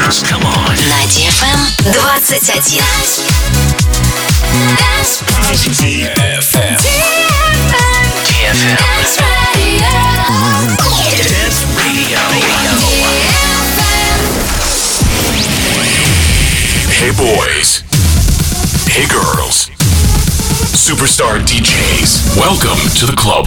dance. Come on. На DFM 21. Dance. DFM. Dance radio. Hey boys. Hey girls. Superstar DJs. Welcome to the club.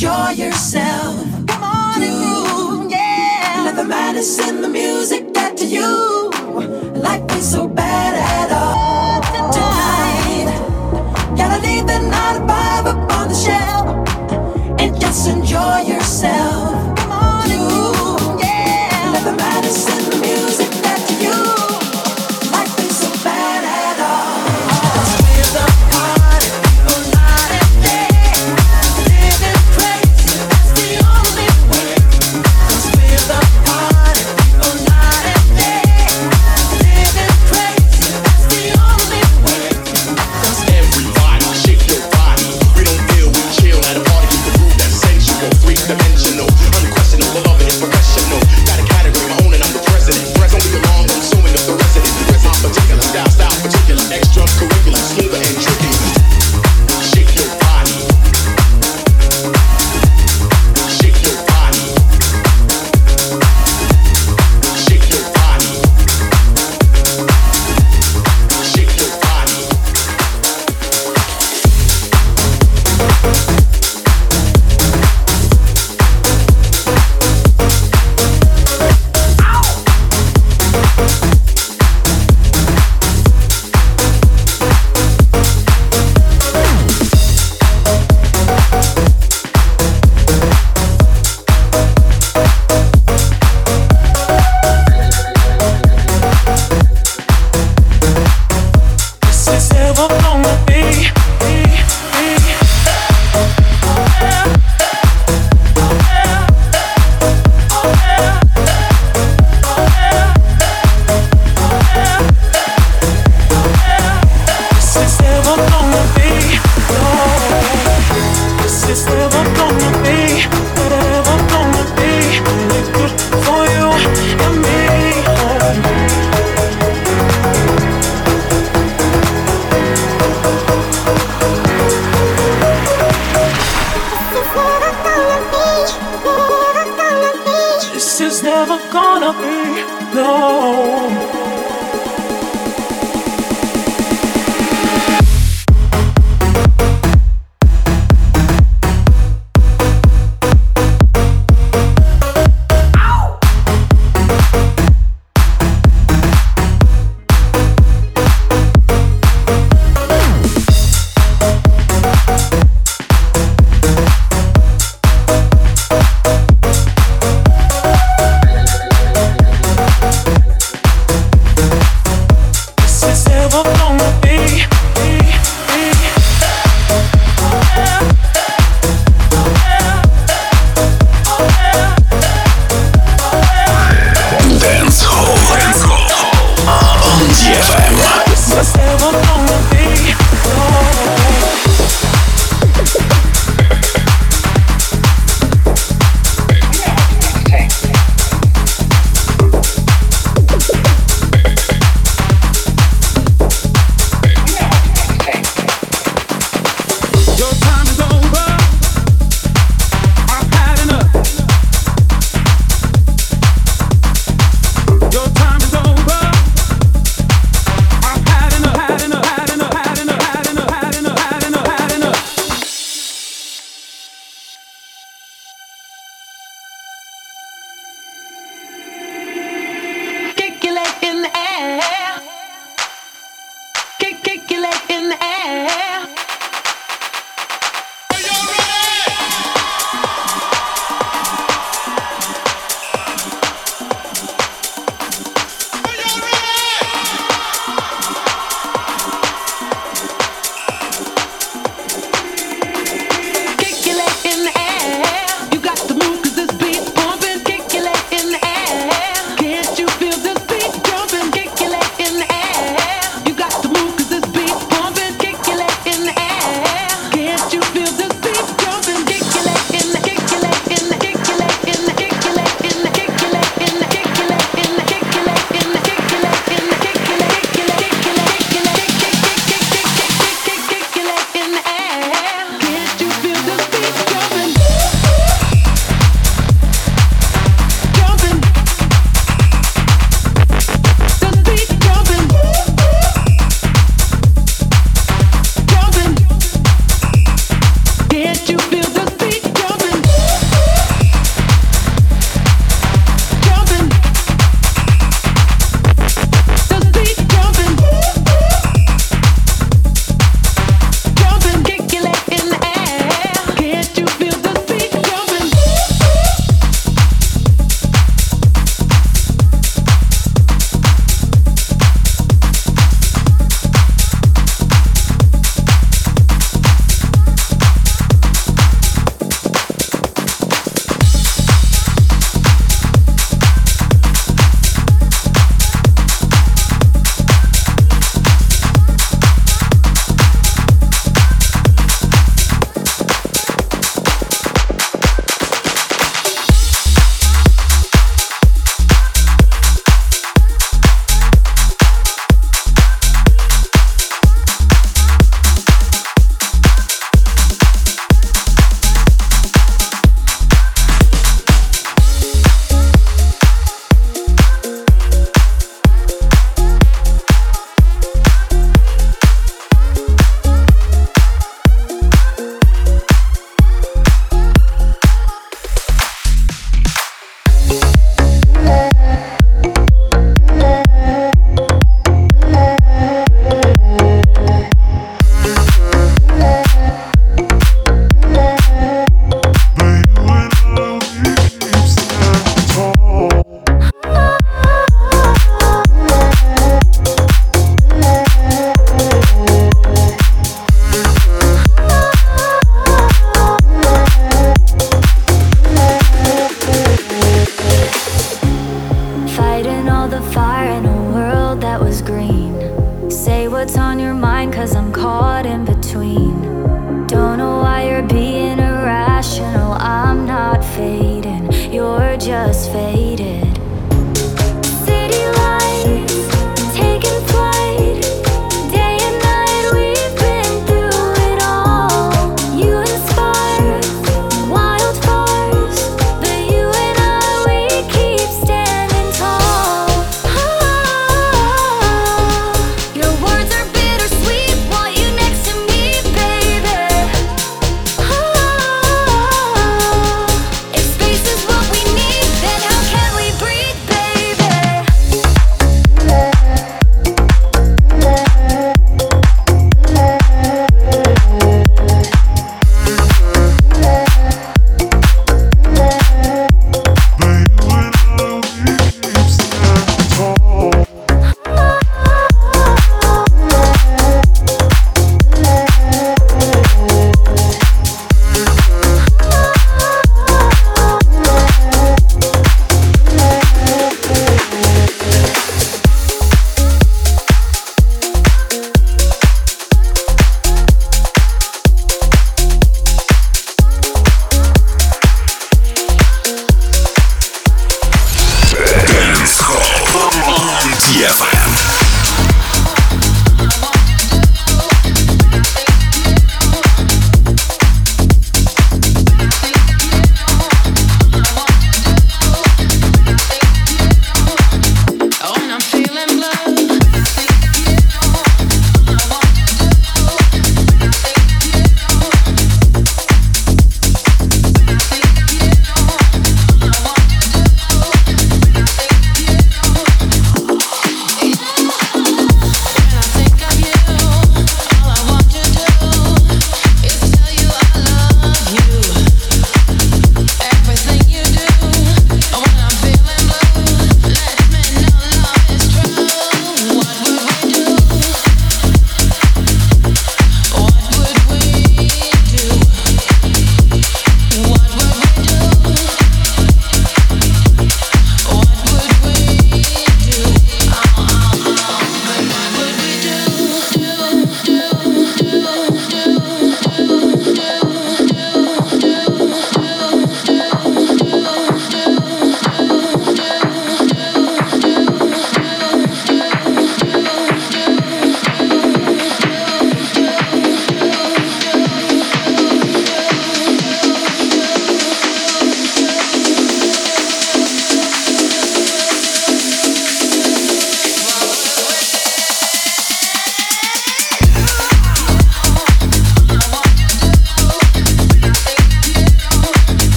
enjoy yourself. Come on and groove, yeah. Let the madness in the music.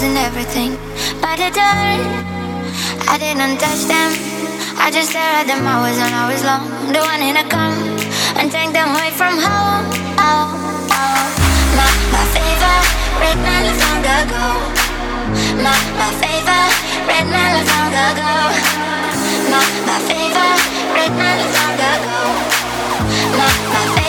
and everything by the door. I didn't touch them. I just stared at them hours and hours long. The one in a come and take them away from home. Oh, oh. My, my favorite man long ago. My, my favorite red man long ago. My, my favorite red man long ago. My, my favorite.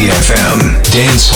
DFM Dance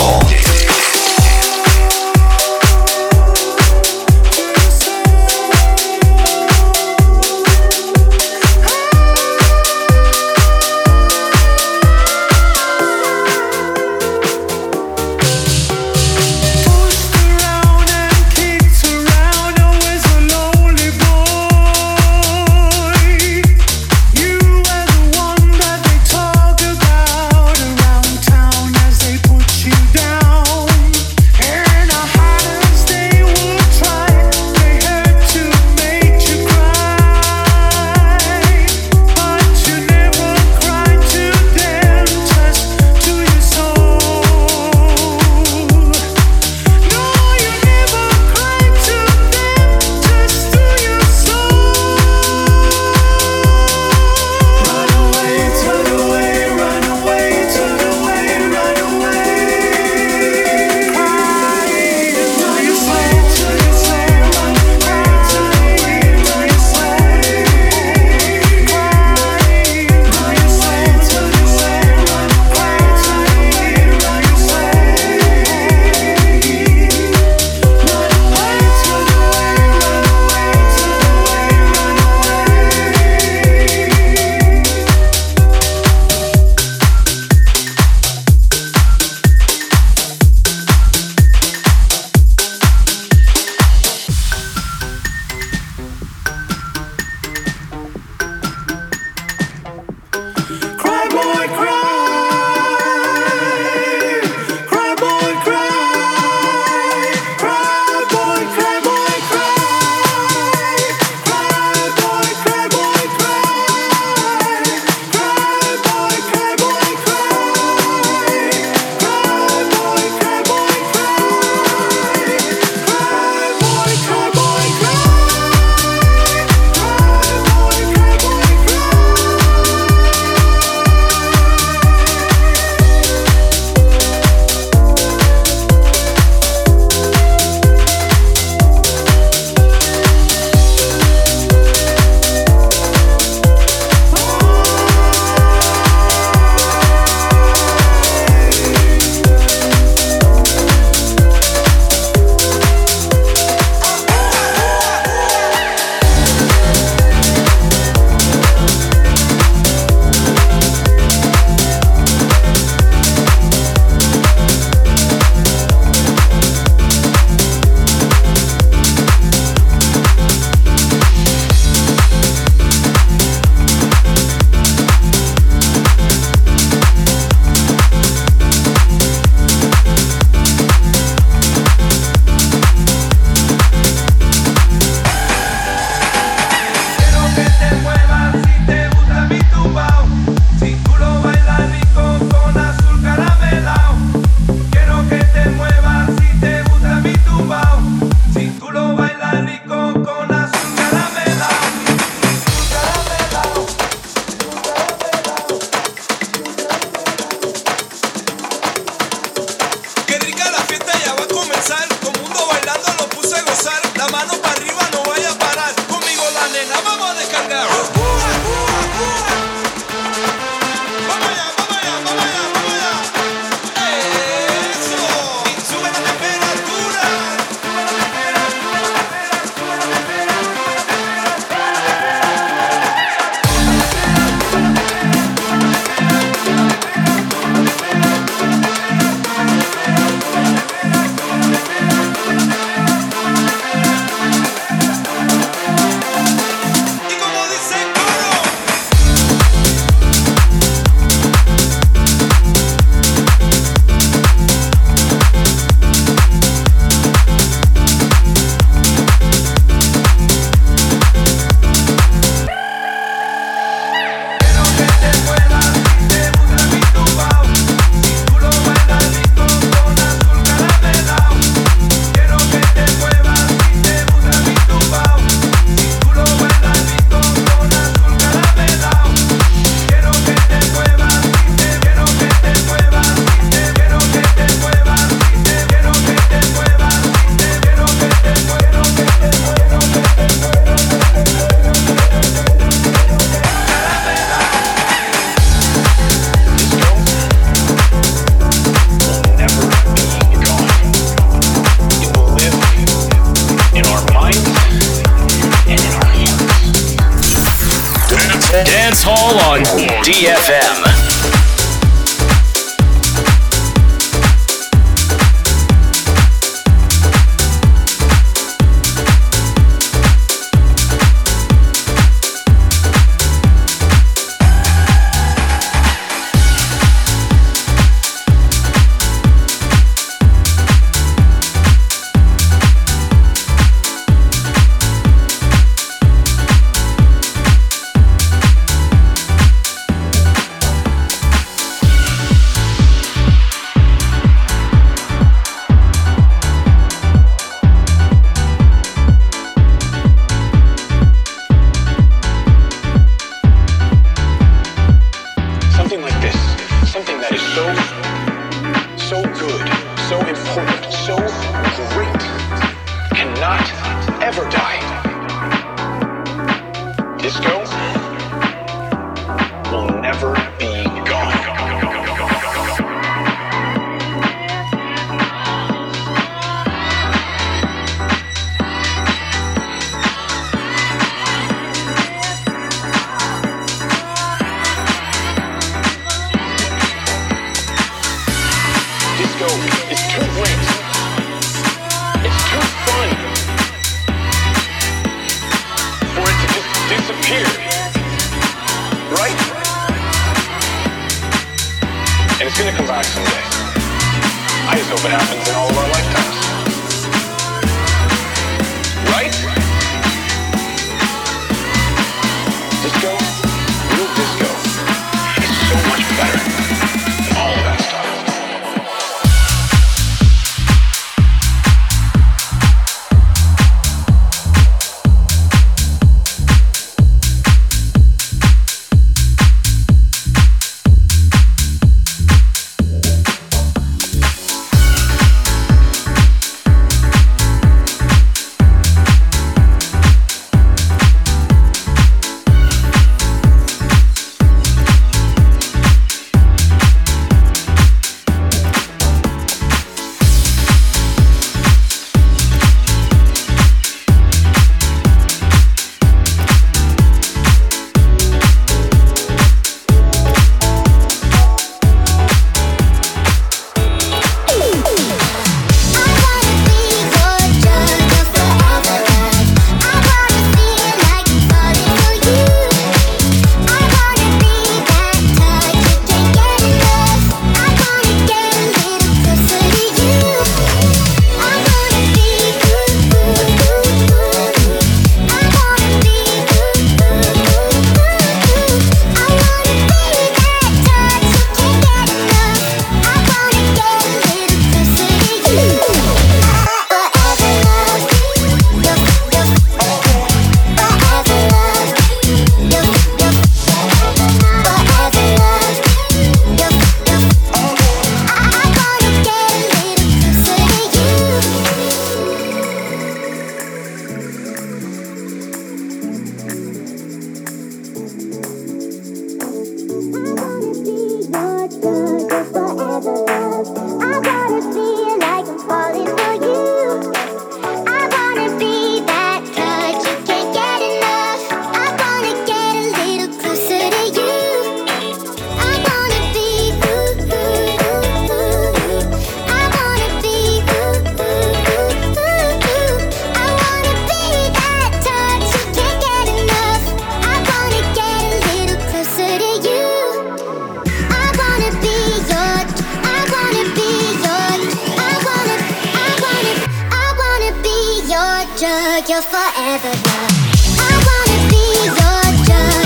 forever love. I wanna be your drug,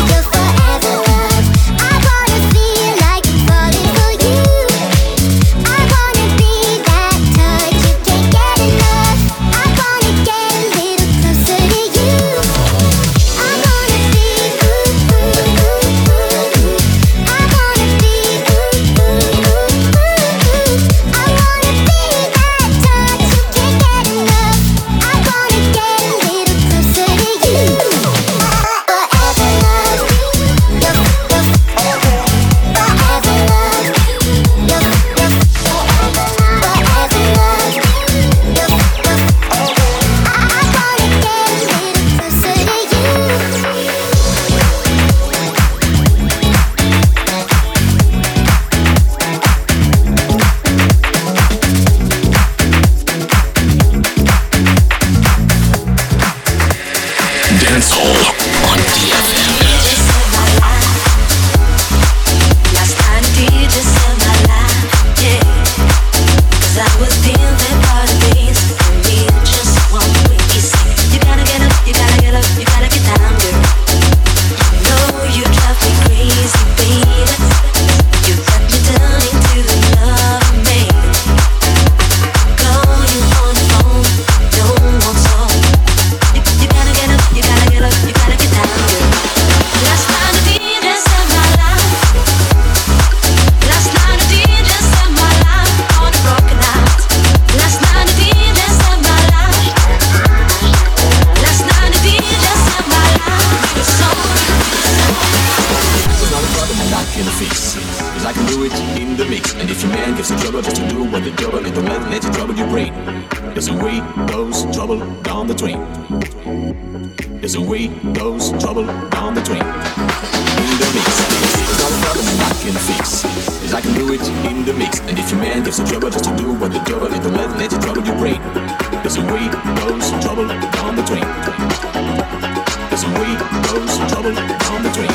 in the mix. And if your man gives you trouble just do what the trouble and the man let you trouble your brain. There's a way goes trouble down the drain. There's a way goes trouble down the drain. In the mix. It's not I can fix. Cause I can do it in the mix. And if your man gives you trouble just to do what the devil in the man let you trouble your brain. There's a way goes trouble down the drain. There's a way goes trouble down the drain.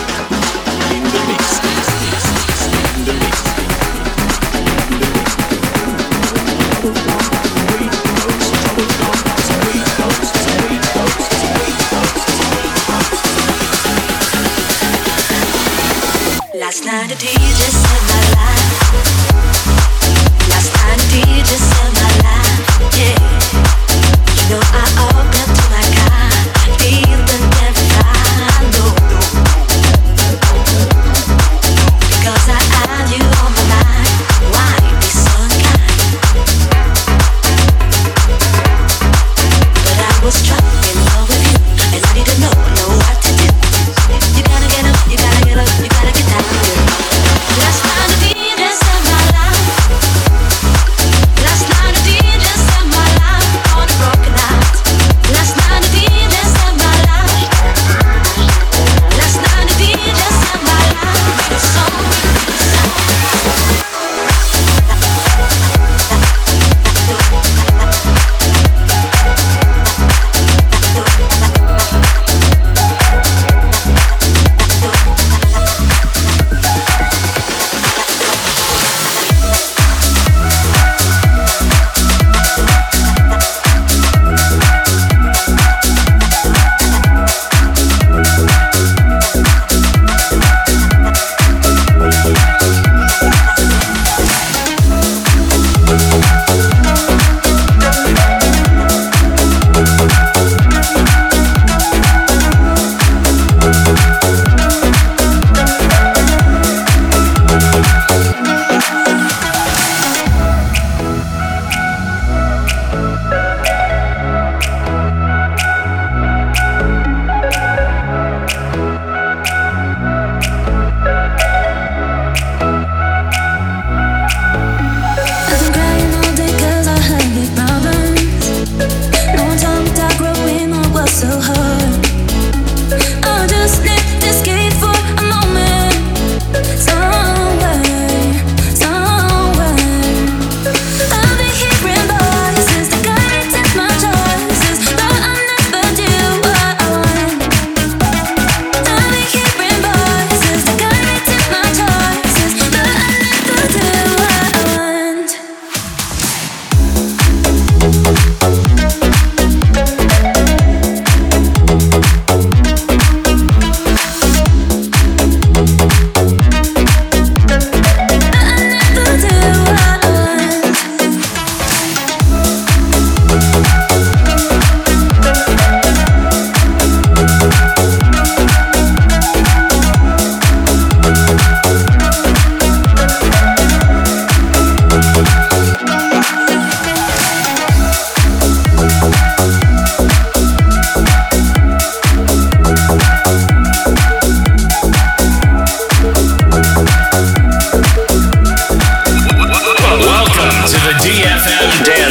In the mix.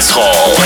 dance hall.